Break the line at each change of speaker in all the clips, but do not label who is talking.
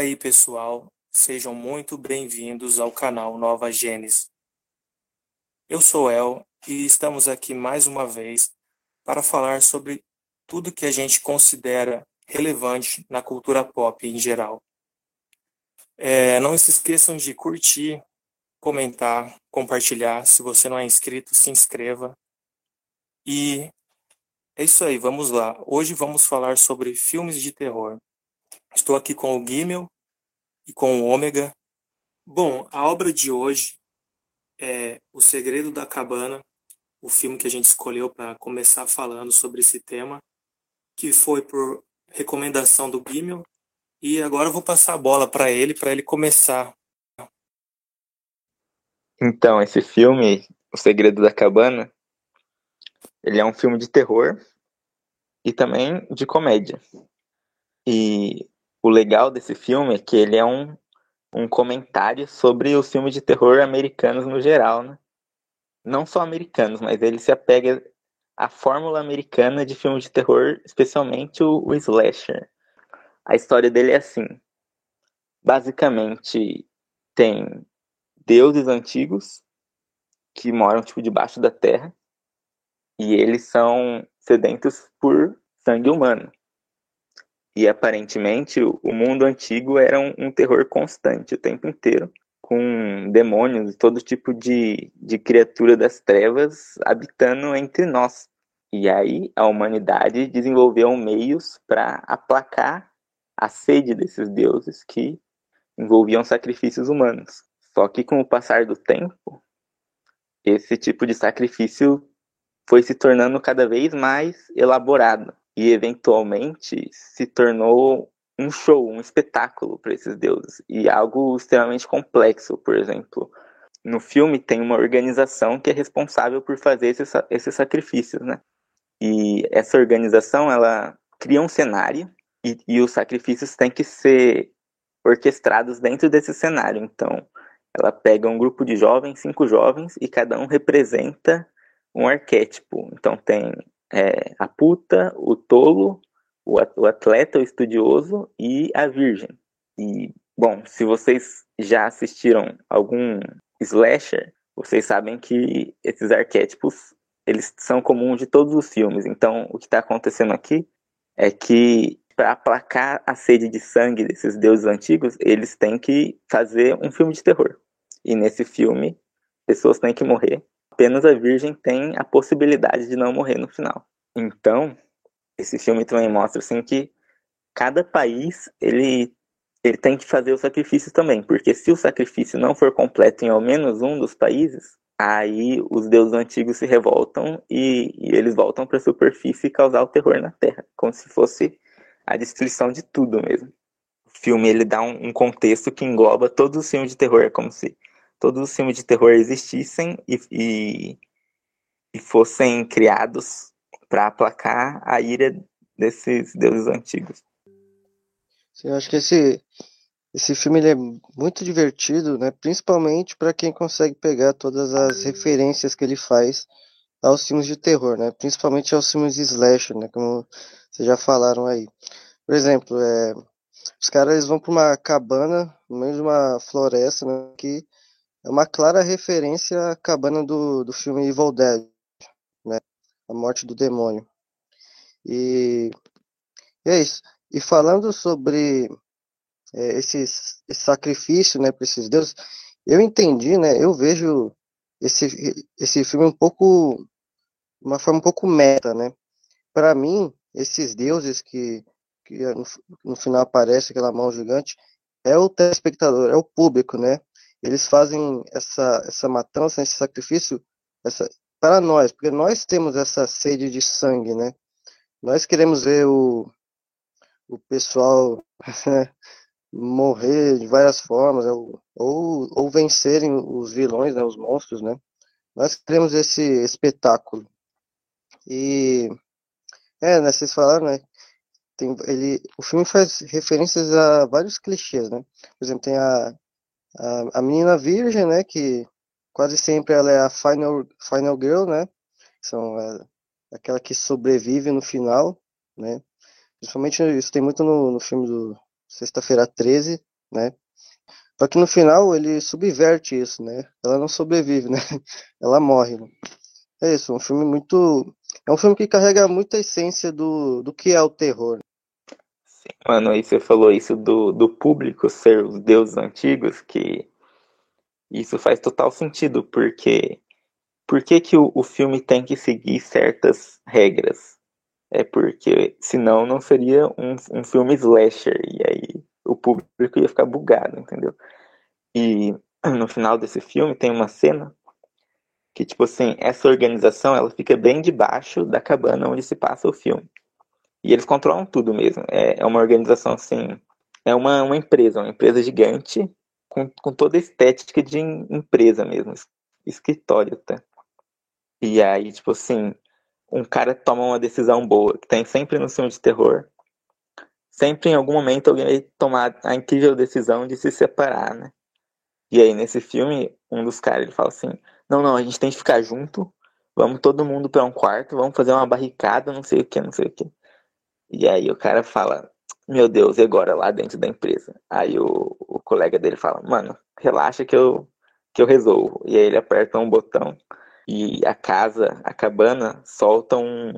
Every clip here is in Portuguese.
E aí, pessoal, sejam muito bem-vindos ao canal Nova Gênesis. Eu sou El e estamos aqui mais uma vez para falar sobre tudo que a gente considera relevante na cultura pop em geral. É, não se esqueçam de curtir, comentar, compartilhar. Se você não é inscrito, se inscreva. E é isso aí, vamos lá. Hoje vamos falar sobre filmes de terror. Estou aqui com o Gimel e com o Ômega. Bom, a obra de hoje é O Segredo da Cabana, o filme que a gente escolheu para começar falando sobre esse tema, que foi por recomendação do Gimel. E agora eu vou passar a bola para ele, para ele começar.
Então, esse filme, O Segredo da Cabana, ele é um filme de terror e também de comédia. E o legal desse filme é que ele é um, um comentário sobre os filmes de terror americanos no geral, né? Não só americanos, mas ele se apega à fórmula americana de filme de terror, especialmente o, o slasher. A história dele é assim. Basicamente, tem deuses antigos que moram tipo debaixo da terra e eles são sedentos por sangue humano. E aparentemente o mundo antigo era um, um terror constante o tempo inteiro, com demônios e todo tipo de, de criatura das trevas habitando entre nós. E aí a humanidade desenvolveu meios para aplacar a sede desses deuses que envolviam sacrifícios humanos. Só que com o passar do tempo, esse tipo de sacrifício foi se tornando cada vez mais elaborado e eventualmente se tornou um show, um espetáculo para esses deuses e algo extremamente complexo, por exemplo. No filme tem uma organização que é responsável por fazer esses, esses sacrifícios, né? E essa organização ela cria um cenário e, e os sacrifícios têm que ser orquestrados dentro desse cenário. Então, ela pega um grupo de jovens, cinco jovens, e cada um representa um arquétipo. Então tem é, a puta, o tolo, o atleta, o estudioso e a virgem. E, bom, se vocês já assistiram algum slasher, vocês sabem que esses arquétipos eles são comuns de todos os filmes. Então, o que está acontecendo aqui é que para aplacar a sede de sangue desses deuses antigos, eles têm que fazer um filme de terror. E nesse filme, pessoas têm que morrer apenas a Virgem tem a possibilidade de não morrer no final. Então, esse filme também mostra assim que cada país ele ele tem que fazer o sacrifício também, porque se o sacrifício não for completo em ao menos um dos países, aí os deuses antigos se revoltam e, e eles voltam para a superfície e causar o terror na Terra, como se fosse a destruição de tudo mesmo. O filme ele dá um, um contexto que engloba todos os filmes de terror, como se todos os filmes de terror existissem e, e, e fossem criados para aplacar a ira desses deuses antigos.
Sim, eu acho que esse, esse filme é muito divertido, né? principalmente para quem consegue pegar todas as referências que ele faz aos filmes de terror, né? principalmente aos filmes de slasher, né? como vocês já falaram aí. Por exemplo, é, os caras vão para uma cabana no meio de uma floresta né? que é uma clara referência à cabana do, do filme Evil Dead, né? A morte do demônio. E, e é isso. E falando sobre é, esse, esse, sacrifício, né, para esses deuses, eu entendi, né? Eu vejo esse, esse filme um pouco, uma forma um pouco meta, né? Para mim, esses deuses que, que no, no final aparece aquela mão gigante, é o telespectador, é o público, né? Eles fazem essa, essa matança, esse sacrifício essa, para nós, porque nós temos essa sede de sangue, né? Nós queremos ver o, o pessoal morrer de várias formas, ou, ou, vencerem os vilões, né, os monstros, né? Nós queremos esse espetáculo. E, é, né, vocês falaram, né? Tem, ele, o filme faz referências a vários clichês, né? Por exemplo, tem a a, a menina virgem, né, que quase sempre ela é a final, final girl, né, são é, aquela que sobrevive no final, né, principalmente isso tem muito no, no filme do, Sexta-feira 13, né? Só que no final ele subverte isso, né? Ela não sobrevive, né? Ela morre. Né? É isso, um filme muito. É um filme que carrega muita essência do, do que é o terror.
Sim, mano, aí você falou isso do, do público ser os deuses antigos, que isso faz total sentido, porque por que, que o, o filme tem que seguir certas regras? É porque senão não seria um, um filme slasher, e aí o público ia ficar bugado, entendeu? E no final desse filme tem uma cena que, tipo assim, essa organização ela fica bem debaixo da cabana onde se passa o filme. E eles controlam tudo mesmo. É, é uma organização assim. É uma, uma empresa, uma empresa gigante, com, com toda a estética de empresa mesmo. Escritório, tá? E aí, tipo assim, um cara toma uma decisão boa, que tem sempre no filme de terror. Sempre em algum momento alguém vai tomar a incrível decisão de se separar, né? E aí, nesse filme, um dos caras ele fala assim: Não, não, a gente tem que ficar junto. Vamos todo mundo para um quarto, vamos fazer uma barricada, não sei o que, não sei o que. E aí o cara fala: Meu Deus, e agora lá dentro da empresa? Aí o, o colega dele fala: Mano, relaxa que eu, que eu resolvo. E aí ele aperta um botão e a casa, a cabana, solta um,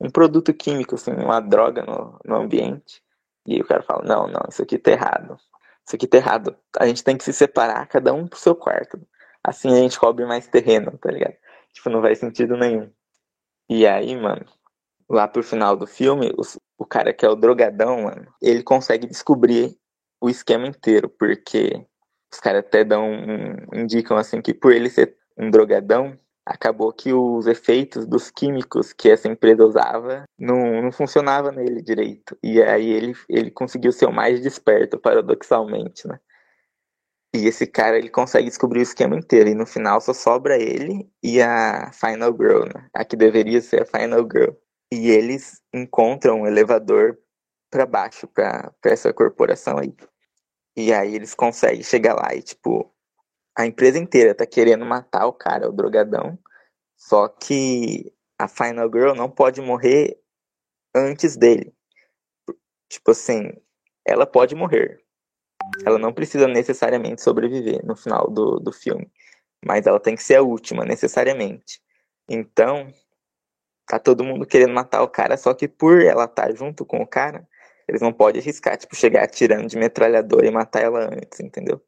um produto químico, assim, uma droga no, no ambiente. E aí o cara fala: Não, não, isso aqui tá errado isso aqui tá errado. A gente tem que se separar, cada um pro seu quarto. Assim a gente cobre mais terreno, tá ligado? Tipo, não faz sentido nenhum. E aí, mano, lá pro final do filme, o cara que é o drogadão, mano, ele consegue descobrir o esquema inteiro, porque os caras até dão um, indicam assim que por ele ser um drogadão, acabou que os efeitos dos químicos que essa empresa usava não, não funcionava nele direito. E aí ele, ele conseguiu ser o mais desperto, paradoxalmente, né? E esse cara, ele consegue descobrir o esquema inteiro. E no final só sobra ele e a Final Girl, né? A que deveria ser a Final Girl. E eles encontram um elevador para baixo, para essa corporação aí. E aí eles conseguem chegar lá e, tipo, a empresa inteira tá querendo matar o cara, o drogadão. Só que a Final Girl não pode morrer antes dele. Tipo assim, ela pode morrer. Ela não precisa necessariamente sobreviver no final do, do filme. Mas ela tem que ser a última, necessariamente. Então, tá todo mundo querendo matar o cara, só que por ela estar tá junto com o cara, eles não podem arriscar, tipo, chegar atirando de metralhadora e matar ela antes, entendeu?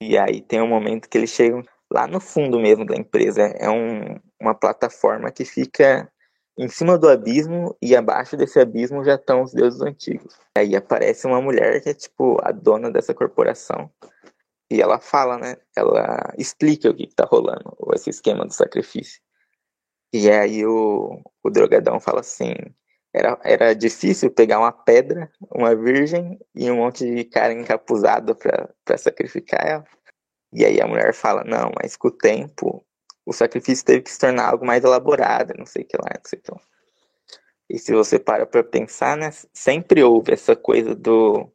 E aí tem um momento que eles chegam lá no fundo mesmo da empresa. É um, uma plataforma que fica em cima do abismo e abaixo desse abismo já estão os deuses antigos. Aí aparece uma mulher que é tipo a dona dessa corporação. E ela fala, né? Ela explica o que, está rolando, esse esquema do sacrifício. E aí o, o drogadão fala assim: era, era difícil pegar uma pedra, uma virgem e um monte de cara encapuzado para sacrificar ela. E aí a mulher fala: Não, mas com o tempo o sacrifício teve que se tornar algo mais elaborado, não sei o que lá, não sei o que lá. E se você para para pensar, né, sempre houve essa coisa do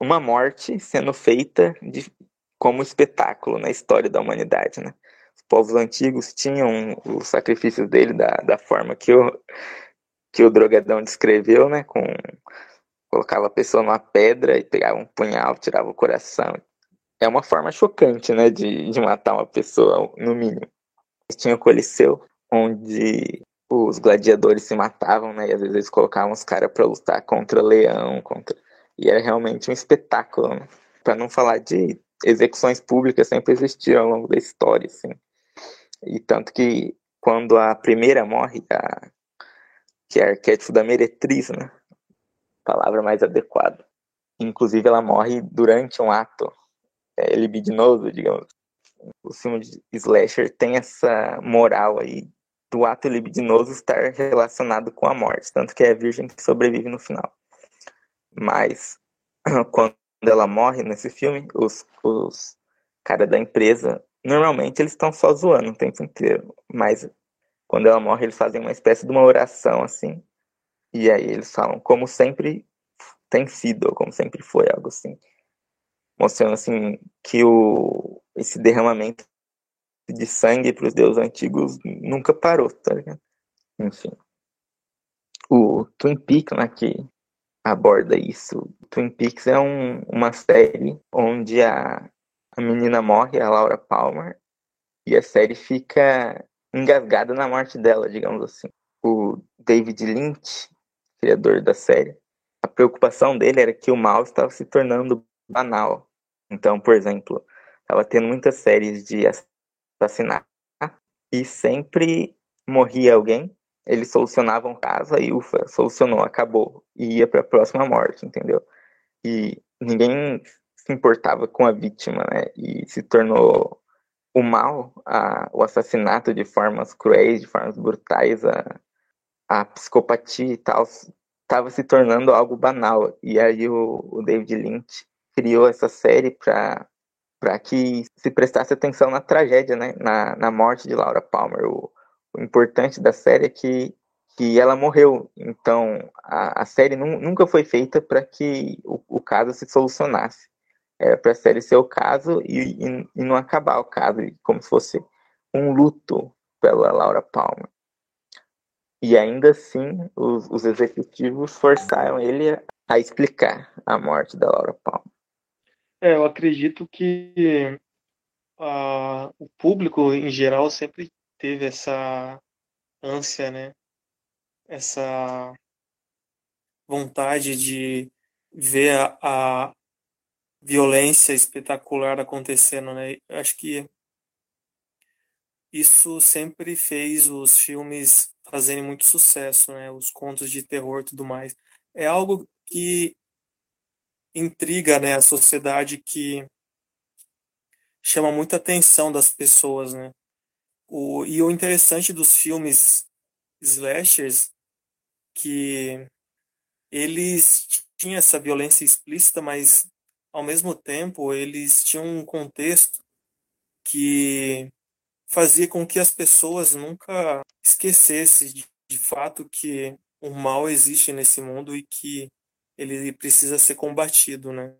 uma morte sendo feita de, como espetáculo na história da humanidade, né? Os povos antigos tinham os sacrifícios dele da, da forma que eu, que o drogadão descreveu, né? Com colocava a pessoa numa pedra e pegava um punhal, tirava o coração. É uma forma chocante, né, de, de matar uma pessoa, no mínimo. Tinha o Coliseu, onde os gladiadores se matavam, né, e às vezes eles colocavam os caras para lutar contra leão, contra e era realmente um espetáculo, né? Para não falar de execuções públicas sempre existiram ao longo da história, assim. E tanto que quando a primeira morre, a que é arquétipo da meretriz, né? Palavra mais adequada. Inclusive, ela morre durante um ato é, libidinoso, digamos. O filme de slasher tem essa moral aí do ato libidinoso estar relacionado com a morte, tanto que é a virgem que sobrevive no final. Mas, quando ela morre nesse filme, os, os caras da empresa, normalmente eles estão só zoando o tempo inteiro, mas quando ela morre, eles fazem uma espécie de uma oração, assim. E aí eles falam como sempre tem sido, ou como sempre foi, algo assim. Mostrando, assim, que o, esse derramamento de sangue para os deuses antigos nunca parou, tá ligado? Enfim. O Twin Peaks, né, que aborda isso. Twin Peaks é um, uma série onde a, a menina morre, a Laura Palmer, e a série fica engasgada na morte dela, digamos assim. O David Lynch, criador da série, a preocupação dele era que o mal estava se tornando banal. Então, por exemplo, estava tendo muitas séries de assassinato e sempre morria alguém, eles solucionavam caso, aí ufa, solucionou, acabou, e ia para a próxima morte, entendeu? E ninguém se importava com a vítima, né? E se tornou o mal, a, o assassinato de formas cruéis, de formas brutais, a, a psicopatia e tal, estava se tornando algo banal. E aí o, o David Lynch criou essa série para para que se prestasse atenção na tragédia, né? na, na morte de Laura Palmer. O, o importante da série é que, que ela morreu. Então, a, a série nu, nunca foi feita para que o, o caso se solucionasse. Era para a série ser o caso e, e, e, não acabar o caso, como se fosse um luto pela Laura Palmer. E ainda assim, os, os executivos forçaram ele a, a explicar a morte da Laura Palmer.
É, eu acredito que uh, o público em geral sempre teve essa ânsia, né? Essa vontade de ver a, a violência espetacular acontecendo, né? Acho que isso sempre fez os filmes fazerem muito sucesso, né? Os contos de terror e tudo mais. É algo que intriga né, a sociedade que chama muita atenção das pessoas, né? O, e o interessante dos filmes slashers que eles tinham essa violência explícita, mas ao mesmo tempo eles tinham um contexto que fazia com que as pessoas nunca esquecessem de, de fato que o mal existe nesse mundo e que ele precisa ser combatido, né?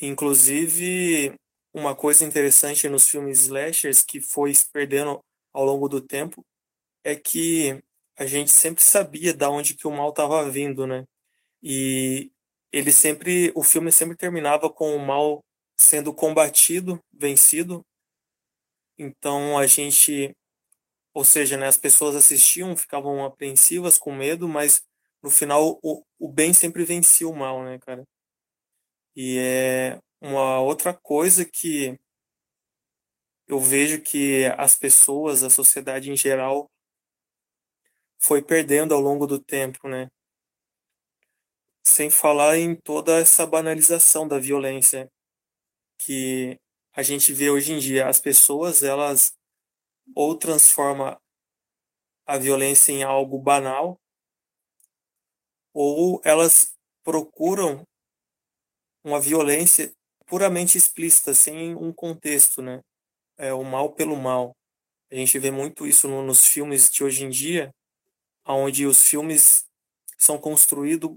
Inclusive, uma coisa interessante nos filmes slashers que foi se perdendo ao longo do tempo é que a gente sempre sabia da onde que o mal estava vindo, né? E ele sempre, o filme sempre terminava com o mal sendo combatido, vencido. Então a gente, ou seja, né, as pessoas assistiam, ficavam apreensivas, com medo, mas no final o, o bem sempre vencia o mal, né, cara? E é uma outra coisa que eu vejo que as pessoas, a sociedade em geral, foi perdendo ao longo do tempo, né? Sem falar em toda essa banalização da violência que a gente vê hoje em dia. As pessoas, elas ou transformam a violência em algo banal, ou elas procuram uma violência puramente explícita, sem um contexto, né? É o mal pelo mal. A gente vê muito isso no, nos filmes de hoje em dia, onde os filmes são construídos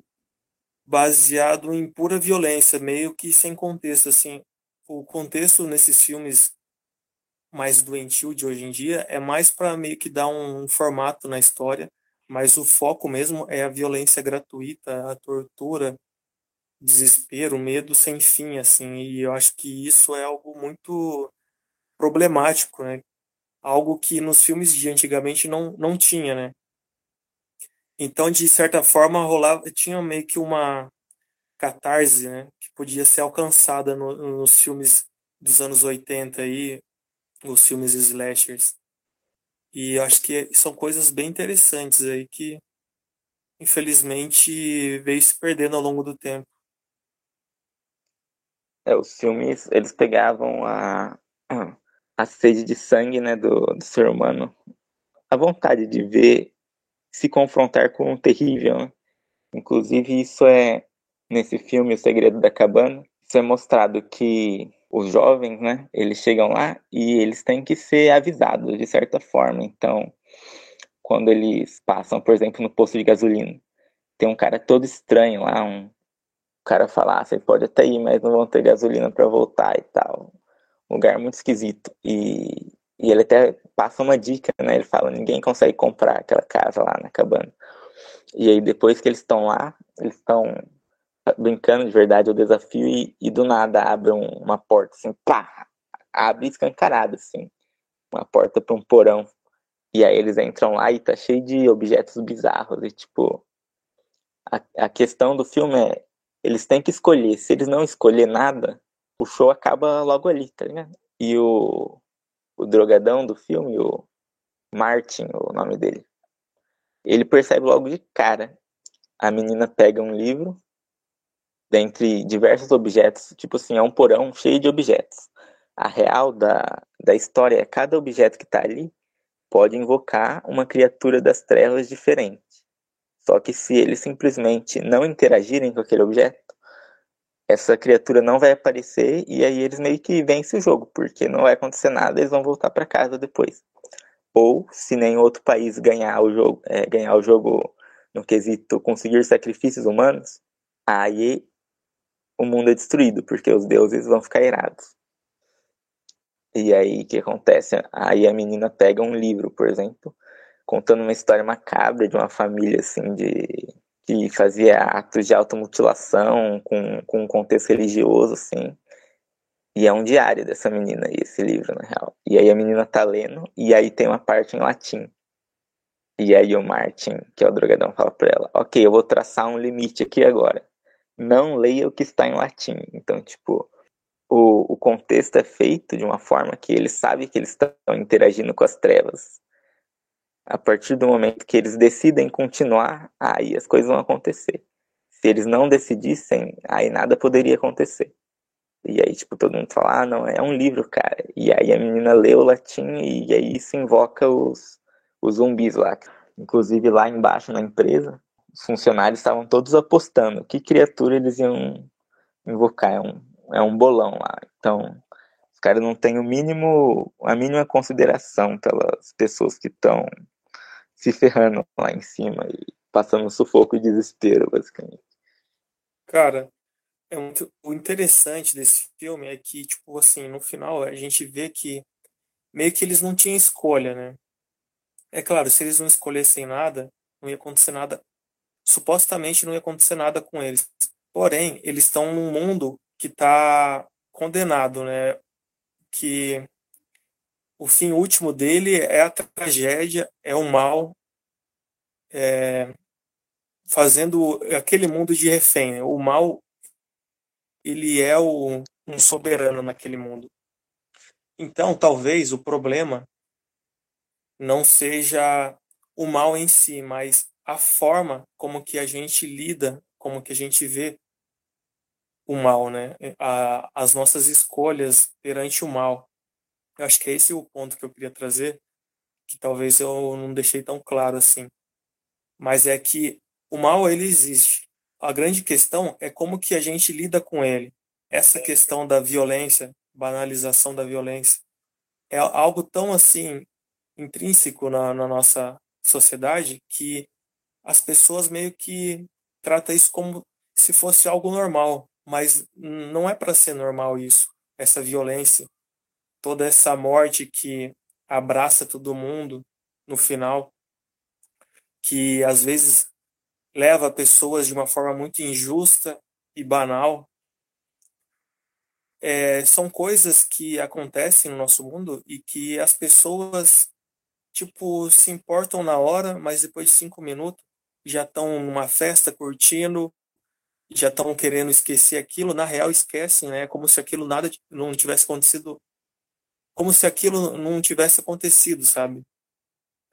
baseado em pura violência, meio que sem contexto, assim. O contexto nesses filmes mais doentio de hoje em dia é mais para meio que dar um, um formato na história mas o foco mesmo é a violência gratuita, a tortura, desespero, medo sem fim, assim, e eu acho que isso é algo muito problemático, né? Algo que nos filmes de antigamente não, não tinha, né? Então, de certa forma, rolava, tinha meio que uma catarse, né? Que podia ser alcançada no, nos filmes dos anos 80 aí, os filmes slashers. E acho que são coisas bem interessantes aí que, infelizmente, veio se perdendo ao longo do tempo.
É, os filmes, eles pegavam a, a sede de sangue né, do, do ser humano, a vontade de ver se confrontar com o terrível. Né? Inclusive, isso é, nesse filme O Segredo da Cabana, isso é mostrado que os jovens, né, eles chegam lá e eles têm que ser avisados de certa forma. Então, quando eles passam, por exemplo, no posto de gasolina, tem um cara todo estranho lá, um cara fala, ah, você pode até ir, mas não vão ter gasolina para voltar e tal. Um lugar muito esquisito. E, e ele até passa uma dica, né? Ele fala, ninguém consegue comprar aquela casa lá na cabana. E aí depois que eles estão lá, eles estão brincando de verdade o desafio e, e do nada abre um, uma porta assim, pá, abre escancarada assim, uma porta para um porão. E aí eles entram lá e tá cheio de objetos bizarros e tipo a, a questão do filme é eles têm que escolher, se eles não escolher nada, o show acaba logo ali, tá ligado? E o o drogadão do filme, o Martin, o nome dele, ele percebe logo de cara. A menina pega um livro dentre diversos objetos, tipo assim, é um porão cheio de objetos. A real da, da história é cada objeto que está ali pode invocar uma criatura das trevas diferente. Só que se eles simplesmente não interagirem com aquele objeto, essa criatura não vai aparecer e aí eles meio que vencem o jogo, porque não vai acontecer nada, eles vão voltar para casa depois. Ou se nenhum outro país ganhar o jogo, é, ganhar o jogo no quesito conseguir sacrifícios humanos, aí o mundo é destruído, porque os deuses vão ficar irados. E aí o que acontece? Aí a menina pega um livro, por exemplo, contando uma história macabra de uma família assim de que fazia atos de automutilação com, com um contexto religioso assim. E é um diário dessa menina, esse livro, na real. E aí a menina tá lendo, e aí tem uma parte em latim. E aí o Martin, que é o drogadão, fala pra ela: Ok, eu vou traçar um limite aqui agora não leia o que está em latim. Então, tipo, o, o contexto é feito de uma forma que eles sabem que eles estão interagindo com as trevas. A partir do momento que eles decidem continuar, aí as coisas vão acontecer. Se eles não decidissem, aí nada poderia acontecer. E aí, tipo, todo mundo fala, ah, não, é um livro, cara. E aí a menina lê o latim e aí isso invoca os, os zumbis lá. Inclusive lá embaixo na empresa, os funcionários estavam todos apostando que criatura eles iam invocar. É um, é um bolão lá. Então, os caras não têm o mínimo, a mínima consideração pelas pessoas que estão se ferrando lá em cima e passando sufoco e desespero, basicamente.
Cara, é muito, o interessante desse filme é que, tipo assim, no final a gente vê que meio que eles não tinham escolha, né? É claro, se eles não escolhessem nada, não ia acontecer nada supostamente não ia acontecer nada com eles. Porém, eles estão num mundo que está condenado, né? Que o fim último dele é a tragédia, é o mal, é, fazendo aquele mundo de refém. Né? O mal, ele é o, um soberano naquele mundo. Então, talvez o problema não seja o mal em si, mas a forma como que a gente lida, como que a gente vê o mal, né? A, as nossas escolhas perante o mal. Eu acho que é esse o ponto que eu queria trazer, que talvez eu não deixei tão claro assim. Mas é que o mal ele existe. A grande questão é como que a gente lida com ele. Essa questão da violência, banalização da violência, é algo tão assim intrínseco na, na nossa sociedade que as pessoas meio que tratam isso como se fosse algo normal, mas não é para ser normal isso, essa violência, toda essa morte que abraça todo mundo no final, que às vezes leva pessoas de uma forma muito injusta e banal. É, são coisas que acontecem no nosso mundo e que as pessoas tipo se importam na hora, mas depois de cinco minutos já estão numa festa curtindo, já estão querendo esquecer aquilo, na real esquecem, né? Como se aquilo nada não tivesse acontecido, como se aquilo não tivesse acontecido, sabe?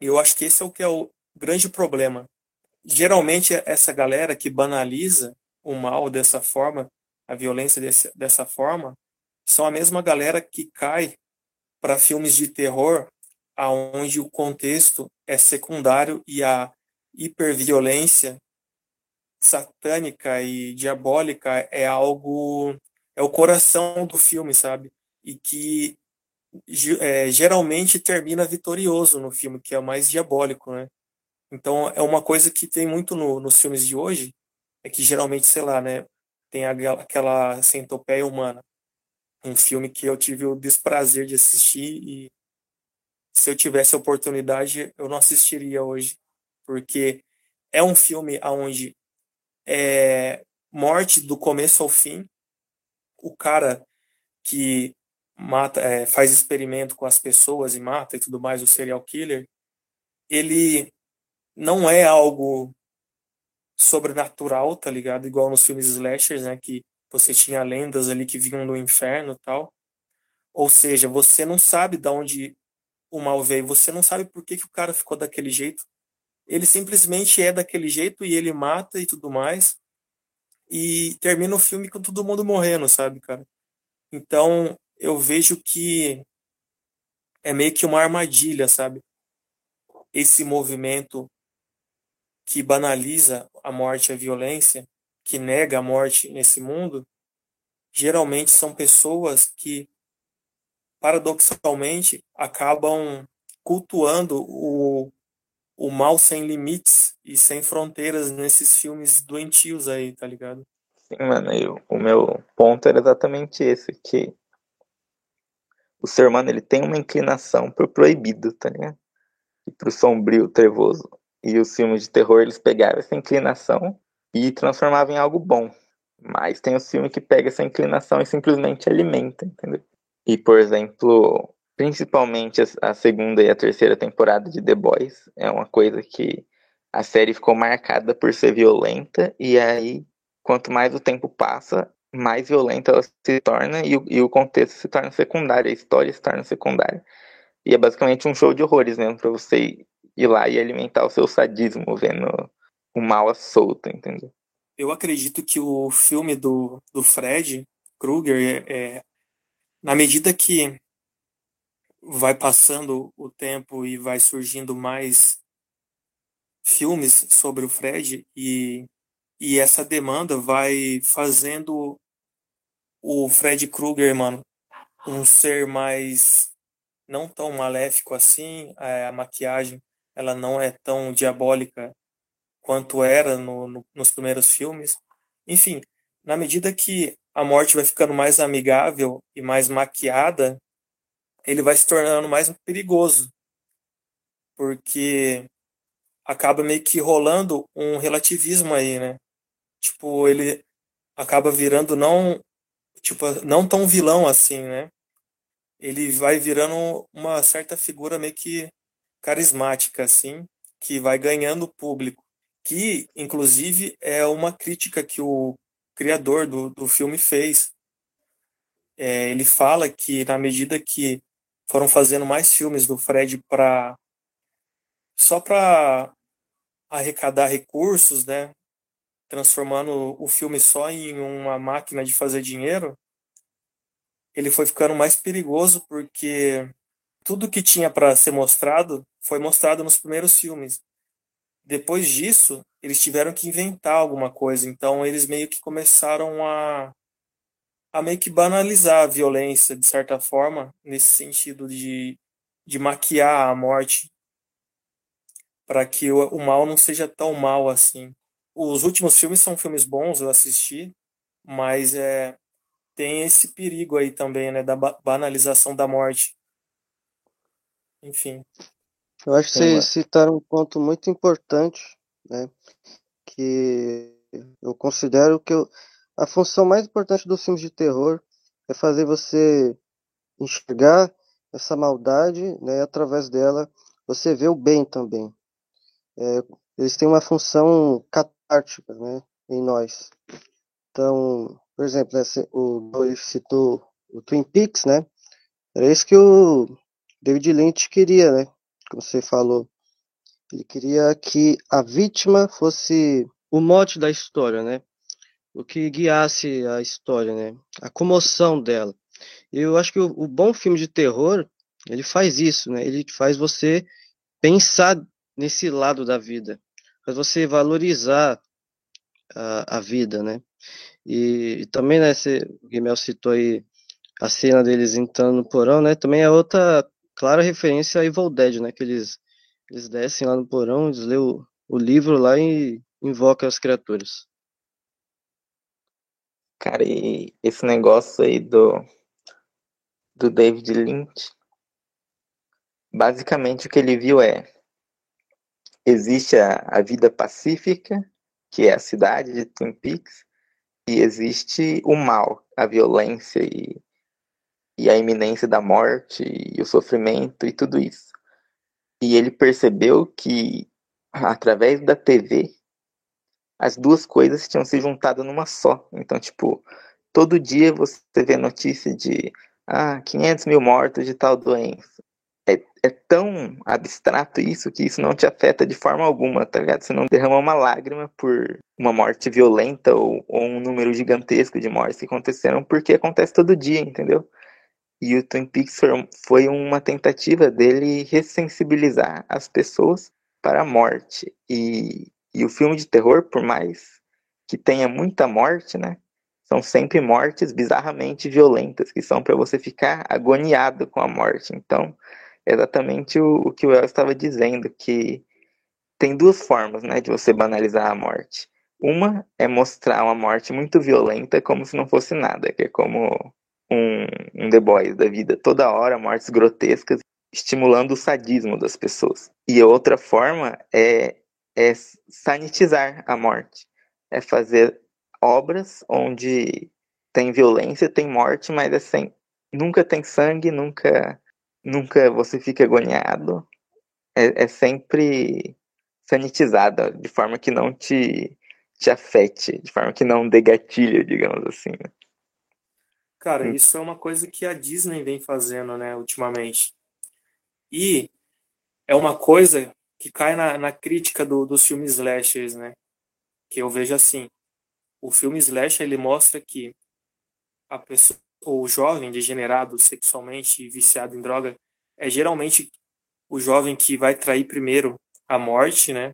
E eu acho que esse é o que é o grande problema. Geralmente essa galera que banaliza o mal dessa forma, a violência desse, dessa forma, são a mesma galera que cai para filmes de terror aonde o contexto é secundário e a hiperviolência satânica e diabólica é algo é o coração do filme, sabe? E que é, geralmente termina vitorioso no filme, que é o mais diabólico, né? Então é uma coisa que tem muito no, nos filmes de hoje, é que geralmente, sei lá, né, tem aquela centopeia humana. Um filme que eu tive o desprazer de assistir e se eu tivesse a oportunidade, eu não assistiria hoje porque é um filme onde é, morte do começo ao fim. O cara que mata, é, faz experimento com as pessoas e mata e tudo mais, o serial killer, ele não é algo sobrenatural, tá ligado? Igual nos filmes slashers, né? Que você tinha lendas ali que vinham do inferno tal. Ou seja, você não sabe de onde o mal veio, você não sabe por que, que o cara ficou daquele jeito. Ele simplesmente é daquele jeito e ele mata e tudo mais. E termina o filme com todo mundo morrendo, sabe, cara? Então, eu vejo que é meio que uma armadilha, sabe? Esse movimento que banaliza a morte e a violência, que nega a morte nesse mundo, geralmente são pessoas que, paradoxalmente, acabam cultuando o, o mal sem limites e sem fronteiras nesses filmes doentios aí, tá ligado?
Sim, mano, eu, o meu ponto era exatamente esse, que o ser humano ele tem uma inclinação pro proibido, tá ligado? E pro sombrio, trevoso. E os filmes de terror, eles pegavam essa inclinação e transformavam em algo bom. Mas tem o filme que pega essa inclinação e simplesmente alimenta, entendeu? E, por exemplo, principalmente a segunda e a terceira temporada de The Boys é uma coisa que a série ficou marcada por ser violenta e aí quanto mais o tempo passa, mais violenta ela se torna e o, e o contexto se torna secundário, a história se torna secundária. E é basicamente um show de horrores mesmo para você ir lá e alimentar o seu sadismo vendo o mal à solta, entendeu?
Eu acredito que o filme do, do Fred Krueger, é, é, na medida que vai passando o tempo e vai surgindo mais filmes sobre o Fred e e essa demanda vai fazendo o Fred Krueger, mano, um ser mais não tão maléfico assim. A maquiagem ela não é tão diabólica quanto era no, no, nos primeiros filmes. Enfim, na medida que a morte vai ficando mais amigável e mais maquiada, ele vai se tornando mais perigoso. Porque acaba meio que rolando um relativismo aí, né? tipo, ele acaba virando não, tipo, não tão vilão assim, né? Ele vai virando uma certa figura meio que carismática, assim, que vai ganhando público. Que, inclusive, é uma crítica que o criador do, do filme fez. É, ele fala que, na medida que foram fazendo mais filmes do Fred para só para arrecadar recursos, né, transformando o filme só em uma máquina de fazer dinheiro, ele foi ficando mais perigoso porque tudo que tinha para ser mostrado foi mostrado nos primeiros filmes. Depois disso, eles tiveram que inventar alguma coisa, então eles meio que começaram a a meio que banalizar a violência de certa forma, nesse sentido de de maquiar a morte para que o, o mal não seja tão mal assim. Os últimos filmes são filmes bons, eu assisti, mas é, tem esse perigo aí também, né, da banalização da morte. Enfim.
Eu acho que vocês citaram um ponto muito importante, né, que eu considero que eu, a função mais importante dos filmes de terror é fazer você enxergar essa maldade, né, e através dela você vê o bem também. É, eles têm uma função catártica né, em nós. Então, por exemplo, esse, o Dois citou o Twin Peaks, né? Era isso que o David Lynch queria, né? Como você falou. Ele queria que a vítima fosse o mote da história, né? O que guiasse a história, né? A comoção dela. Eu acho que o, o bom filme de terror, ele faz isso, né? Ele faz você pensar nesse lado da vida para você valorizar a, a vida, né? E, e também, né, você, o Guimel citou aí a cena deles entrando no porão, né? Também é outra clara referência a Evil Dead, né? Que eles, eles descem lá no porão, eles lêem o, o livro lá e invocam as criaturas.
Cara, e esse negócio aí do, do David Lynch, basicamente o que ele viu é existe a, a vida pacífica, que é a cidade de Twin Peaks, e existe o mal, a violência e, e a iminência da morte e o sofrimento e tudo isso. E ele percebeu que através da TV as duas coisas tinham se juntado numa só. Então, tipo, todo dia você vê notícia de ah, 500 mil mortos de tal doença. É, é tão abstrato isso que isso não te afeta de forma alguma, tá ligado? Você não derrama uma lágrima por uma morte violenta ou, ou um número gigantesco de mortes que aconteceram, porque acontece todo dia, entendeu? E o Twin Peaks foi uma tentativa dele ressensibilizar as pessoas para a morte. E, e o filme de terror, por mais que tenha muita morte, né? São sempre mortes bizarramente violentas, que são para você ficar agoniado com a morte. Então, é exatamente o, o que o El estava dizendo, que tem duas formas né, de você banalizar a morte. Uma é mostrar uma morte muito violenta como se não fosse nada, que é como um, um The Boys da vida, toda hora mortes grotescas, estimulando o sadismo das pessoas. E outra forma é, é sanitizar a morte, é fazer obras onde tem violência, tem morte, mas é sem, nunca tem sangue, nunca, nunca você fica agoniado. É, é sempre sanitizada, de forma que não te, te afete, de forma que não dê gatilho, digamos assim. Né?
Cara, hum. isso é uma coisa que a Disney vem fazendo, né, ultimamente. E é uma coisa que cai na, na crítica do, dos filmes slashers, né? Que eu vejo assim o filme Slash ele mostra que a pessoa, o jovem degenerado sexualmente viciado em droga é geralmente o jovem que vai trair primeiro a morte, né?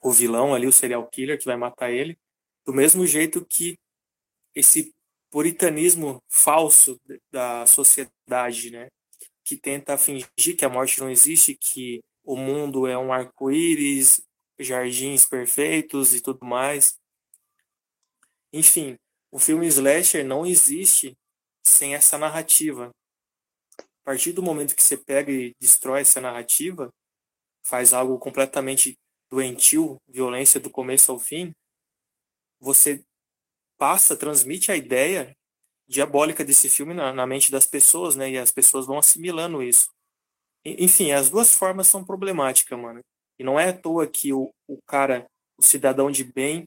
O vilão ali, o serial killer que vai matar ele, do mesmo jeito que esse puritanismo falso da sociedade, né? Que tenta fingir que a morte não existe, que o mundo é um arco-íris, jardins perfeitos e tudo mais. Enfim, o filme slasher não existe sem essa narrativa. A partir do momento que você pega e destrói essa narrativa, faz algo completamente doentio, violência do começo ao fim, você passa, transmite a ideia diabólica desse filme na, na mente das pessoas, né? E as pessoas vão assimilando isso. Enfim, as duas formas são problemáticas, mano. E não é à toa que o, o cara, o cidadão de bem,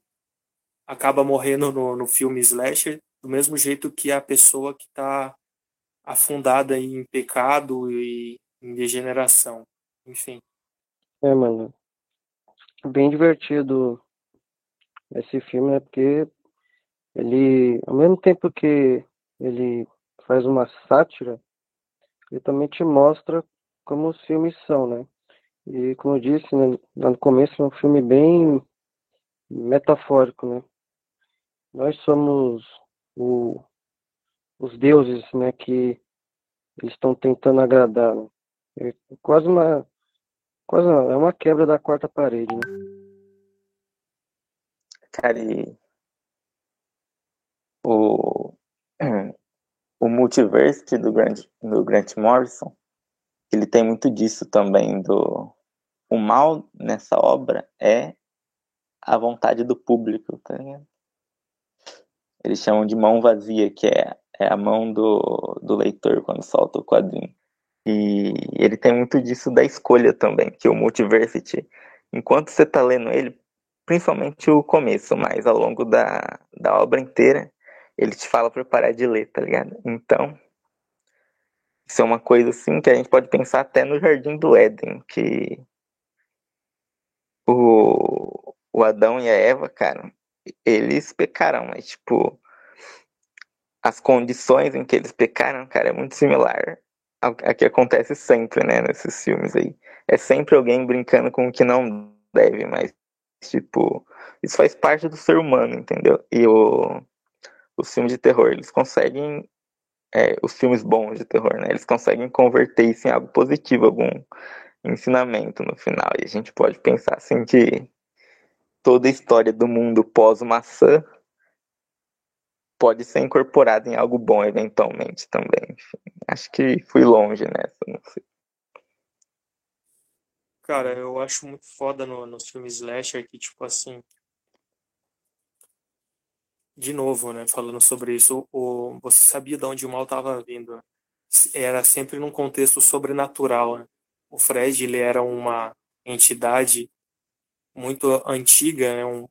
acaba morrendo no, no filme Slasher, do mesmo jeito que a pessoa que está afundada em pecado e em degeneração. Enfim.
É, mano. Bem divertido esse filme, né? Porque ele, ao mesmo tempo que ele faz uma sátira, ele também te mostra como os filmes são, né? E como eu disse né, no começo, é um filme bem metafórico, né? nós somos o, os deuses né, que eles estão tentando agradar. Né? É quase uma quase é uma quebra da quarta parede. Né?
Cara, e o, o multiverse do Grant, do Grant Morrison, ele tem muito disso também, do o mal nessa obra é a vontade do público, tá ligado? Eles chamam de mão vazia, que é, é a mão do, do leitor quando solta o quadrinho. E ele tem muito disso da escolha também, que o Multiversity, enquanto você está lendo ele, principalmente o começo, mas ao longo da, da obra inteira, ele te fala para parar de ler, tá ligado? Então, isso é uma coisa assim que a gente pode pensar até no Jardim do Éden, que o, o Adão e a Eva, cara, eles pecaram, mas tipo as condições em que eles pecaram, cara, é muito similar ao, ao que acontece sempre, né, nesses filmes aí. É sempre alguém brincando com o que não deve, mas tipo, isso faz parte do ser humano, entendeu? E o os filmes de terror, eles conseguem é, os filmes bons de terror, né? Eles conseguem converter isso em algo positivo, algum ensinamento no final. E a gente pode pensar assim que toda a história do mundo pós-maçã pode ser incorporada em algo bom eventualmente também. Enfim, acho que fui longe nessa.
Cara, eu acho muito foda no, nos filmes slasher que, tipo assim. De novo, né, falando sobre isso, o, você sabia de onde o mal estava vindo. Era sempre num contexto sobrenatural. Né? O Fred ele era uma entidade muito antiga, né, um,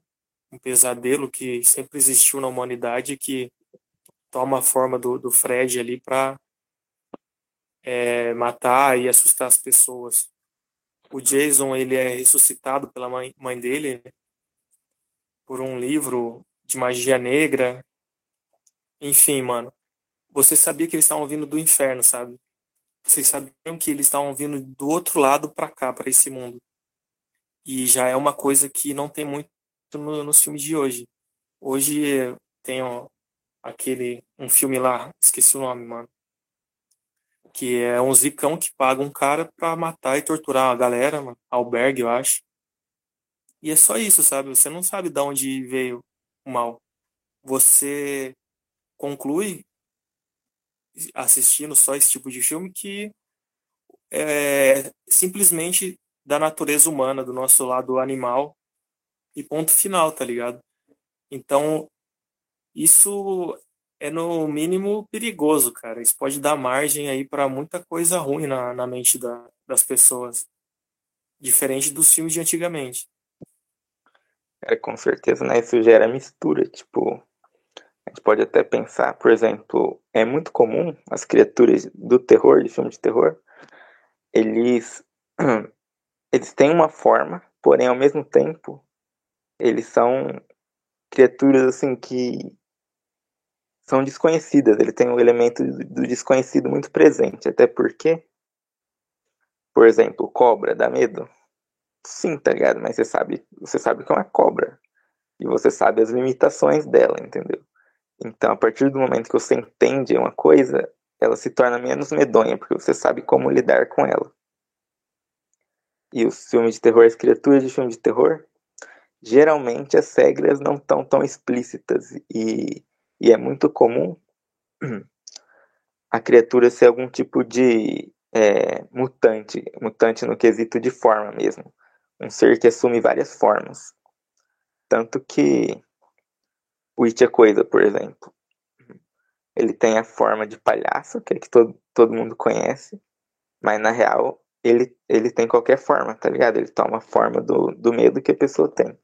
um pesadelo que sempre existiu na humanidade que toma a forma do, do Fred ali para é, matar e assustar as pessoas. O Jason ele é ressuscitado pela mãe, mãe dele né, por um livro de magia negra. Enfim, mano. Você sabia que eles estavam vindo do inferno, sabe? Vocês sabiam que eles estavam vindo do outro lado para cá, para esse mundo. E já é uma coisa que não tem muito no, nos filmes de hoje. Hoje tem ó, aquele um filme lá, esqueci o nome, mano. Que é um zicão que paga um cara pra matar e torturar a galera, mano. Albergue, eu acho. E é só isso, sabe? Você não sabe de onde veio mal. Você conclui assistindo só esse tipo de filme que é simplesmente da natureza humana, do nosso lado animal, e ponto final, tá ligado? Então, isso é no mínimo perigoso, cara. Isso pode dar margem aí para muita coisa ruim na, na mente da, das pessoas. Diferente dos filmes de antigamente.
É, com certeza, né? Isso gera mistura, tipo, a gente pode até pensar, por exemplo, é muito comum as criaturas do terror, de filme de terror, eles eles têm uma forma, porém ao mesmo tempo eles são criaturas assim que são desconhecidas, ele tem um elemento do desconhecido muito presente, até porque por exemplo, cobra dá medo? Sim, tá ligado? Mas você sabe, você sabe que é uma cobra. E você sabe as limitações dela, entendeu? Então, a partir do momento que você entende uma coisa, ela se torna menos medonha, porque você sabe como lidar com ela. E os filmes de terror, as criaturas de filme de terror, geralmente as regras não estão tão explícitas e, e é muito comum a criatura ser algum tipo de é, mutante, mutante no quesito de forma mesmo, um ser que assume várias formas, tanto que o It é Coisa, por exemplo, ele tem a forma de palhaço, que é que todo, todo mundo conhece, mas na real ele, ele tem qualquer forma, tá ligado? Ele toma a forma do, do medo que a pessoa tem.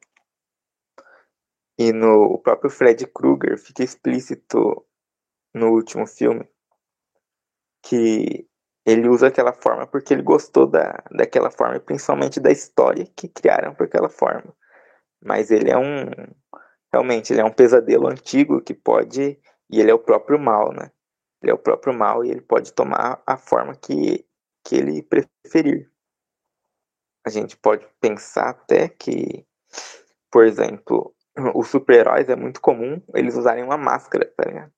E no o próprio Fred Krueger fica explícito no último filme que ele usa aquela forma porque ele gostou da, daquela forma, principalmente da história que criaram por aquela forma. Mas ele é um. Realmente, ele é um pesadelo antigo que pode. E ele é o próprio mal, né? Ele é o próprio mal e ele pode tomar a forma que, que ele preferir. A gente pode pensar até que, por exemplo, os super-heróis é muito comum eles usarem uma máscara, tá ligado?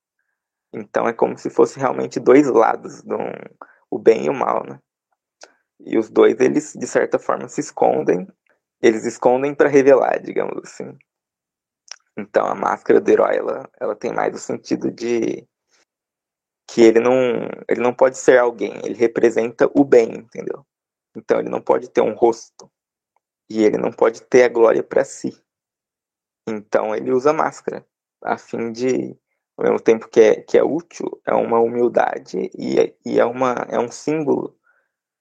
Então é como se fosse realmente dois lados, do, o bem e o mal, né? E os dois, eles, de certa forma, se escondem. Eles escondem para revelar, digamos assim. Então a máscara do herói, ela, ela tem mais o sentido de que ele não, ele não pode ser alguém, ele representa o bem, entendeu? Então ele não pode ter um rosto. E ele não pode ter a glória para si. Então ele usa máscara, a fim de, ao mesmo tempo que é, que é útil, é uma humildade e, é, e é, uma, é um símbolo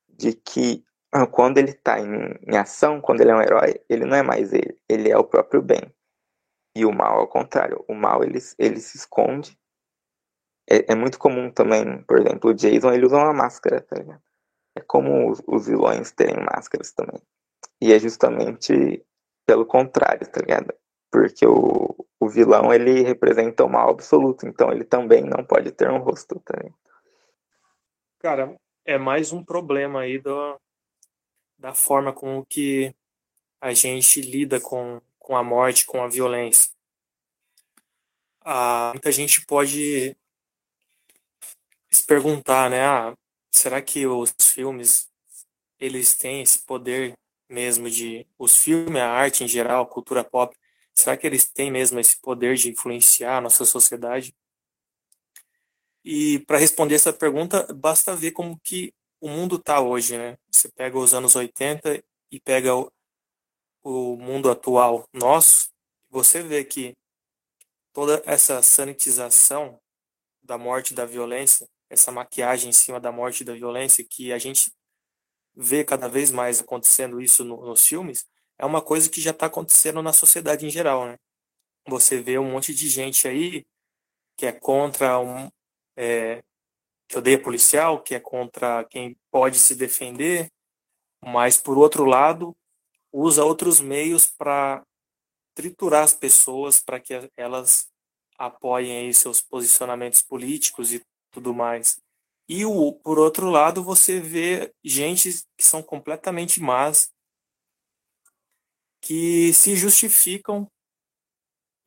de que ah, quando ele está em, em ação, quando ele é um herói, ele não é mais ele, ele é o próprio bem. E o mal, ao contrário, o mal ele, ele se esconde. É, é muito comum também, por exemplo, o Jason ele usa uma máscara, tá ligado? É como os, os vilões terem máscaras também. E é justamente pelo contrário, tá ligado? Porque o, o vilão ele representa o mal absoluto, então ele também não pode ter um rosto também.
Cara, é mais um problema aí do, da forma com que a gente lida com, com a morte, com a violência. Ah, muita gente pode se perguntar, né? Ah, será que os filmes eles têm esse poder mesmo de os filmes, a arte em geral, a cultura pop, Será que eles têm mesmo esse poder de influenciar a nossa sociedade? E para responder essa pergunta, basta ver como que o mundo está hoje, né? Você pega os anos 80 e pega o, o mundo atual nosso, você vê que toda essa sanitização da morte da violência, essa maquiagem em cima da morte da violência, que a gente vê cada vez mais acontecendo isso no, nos filmes, é uma coisa que já está acontecendo na sociedade em geral, né? Você vê um monte de gente aí que é contra um, é, que odeia policial, que é contra quem pode se defender, mas por outro lado usa outros meios para triturar as pessoas para que elas apoiem aí seus posicionamentos políticos e tudo mais. E o, por outro lado, você vê gente que são completamente más, que se justificam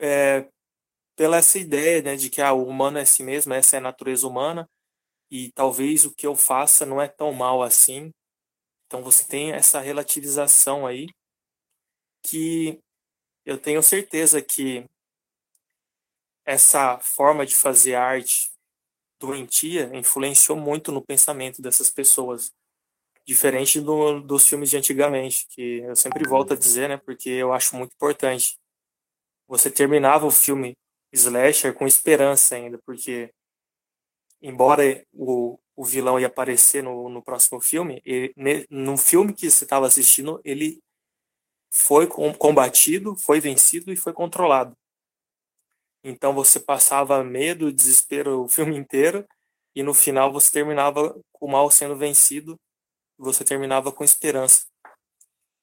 é, pela essa ideia né, de que ah, o humano é si mesmo, essa é a natureza humana, e talvez o que eu faça não é tão mal assim. Então você tem essa relativização aí que eu tenho certeza que essa forma de fazer arte doentia influenciou muito no pensamento dessas pessoas. Diferente do, dos filmes de antigamente, que eu sempre volto a dizer, né, porque eu acho muito importante. Você terminava o filme slasher com esperança ainda, porque embora o, o vilão ia aparecer no, no próximo filme, ele, no filme que você estava assistindo, ele foi combatido, foi vencido e foi controlado. Então você passava medo, desespero o filme inteiro e no final você terminava com o mal sendo vencido, você terminava com esperança.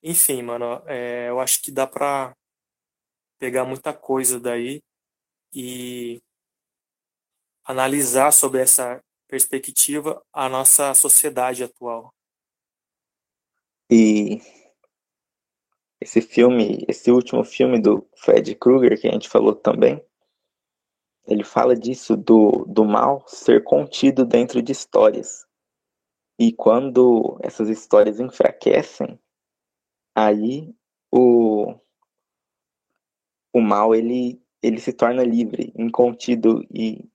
Enfim, mano, é, eu acho que dá pra pegar muita coisa daí e analisar sobre essa perspectiva a nossa sociedade atual.
E esse filme, esse último filme do Fred Krueger que a gente falou também, ele fala disso do, do mal ser contido dentro de histórias. E quando essas histórias enfraquecem, aí o, o mal ele, ele se torna livre, incontido e,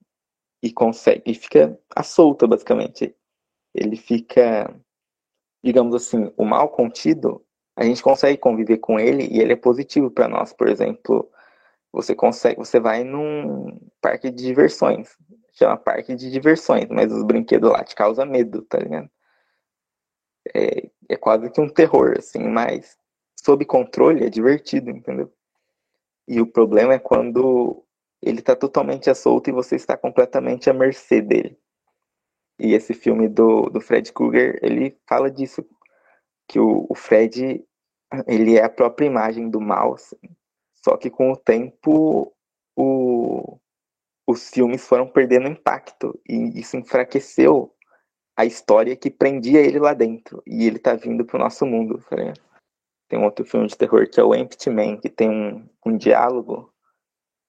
e consegue e fica à solta basicamente. Ele fica, digamos assim, o mal contido, a gente consegue conviver com ele e ele é positivo para nós. Por exemplo, você consegue, você vai num parque de diversões. Chama parque de diversões, mas os brinquedos lá te causam medo, tá ligado? É, é quase que um terror, assim, mas sob controle é divertido, entendeu? E o problema é quando ele está totalmente à solta e você está completamente à mercê dele. E esse filme do, do Fred Krueger, ele fala disso, que o, o Fred, ele é a própria imagem do mal, assim. Só que com o tempo o, os filmes foram perdendo impacto e isso enfraqueceu a história que prendia ele lá dentro. E ele tá vindo pro nosso mundo. Tá tem um outro filme de terror que é o Empty Man, que tem um, um diálogo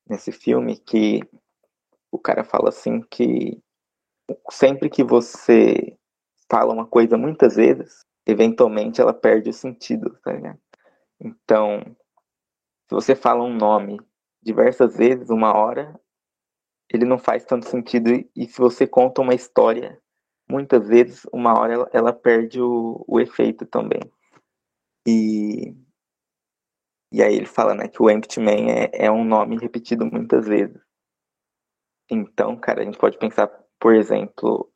nesse filme que o cara fala assim que sempre que você fala uma coisa muitas vezes, eventualmente ela perde o sentido, tá? Então, se você fala um nome diversas vezes, uma hora, ele não faz tanto sentido. E se você conta uma história muitas vezes, uma hora ela, ela perde o, o efeito também. E, e aí ele fala né, que o Empty Man é, é um nome repetido muitas vezes. Então, cara, a gente pode pensar, por exemplo,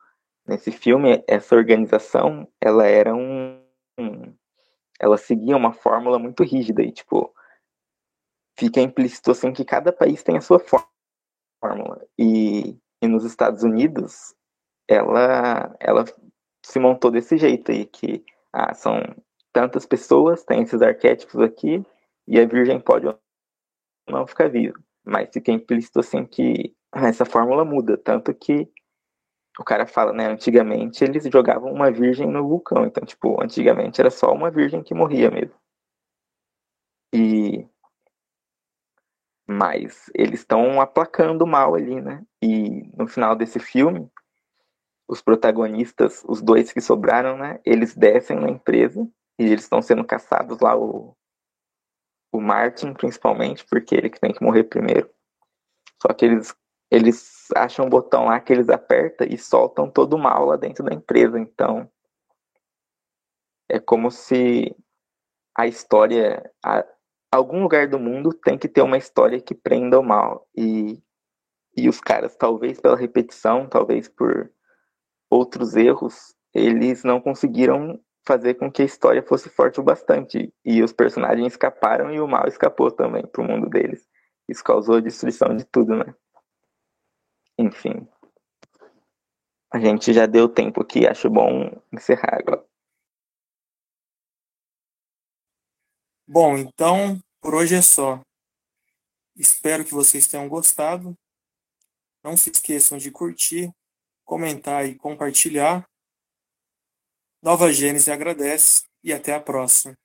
nesse filme, essa organização, ela era um, um ela seguia uma fórmula muito rígida e tipo fica implícito assim que cada país tem a sua fórmula. E, e nos Estados Unidos, ela, ela se montou desse jeito aí, que ah, são tantas pessoas, tem esses arquétipos aqui, e a virgem pode não ficar viva. Mas fica implícito assim que essa fórmula muda, tanto que o cara fala, né, antigamente eles jogavam uma virgem no vulcão, então, tipo, antigamente era só uma virgem que morria mesmo. E mas eles estão aplacando o mal ali, né? E no final desse filme, os protagonistas, os dois que sobraram, né? Eles descem na empresa e eles estão sendo caçados lá, o, o Martin, principalmente, porque ele que tem que morrer primeiro. Só que eles, eles acham um botão lá que eles apertam e soltam todo o mal lá dentro da empresa. Então, é como se a história, a, algum lugar do mundo tem que ter uma história que prenda o mal. E, e os caras, talvez pela repetição, talvez por outros erros, eles não conseguiram fazer com que a história fosse forte o bastante. E os personagens escaparam e o mal escapou também pro mundo deles. Isso causou a destruição de tudo, né? Enfim. A gente já deu tempo aqui, acho bom encerrar agora.
Bom, então por hoje é só. Espero que vocês tenham gostado. Não se esqueçam de curtir, comentar e compartilhar. Nova Gênesis agradece e até a próxima.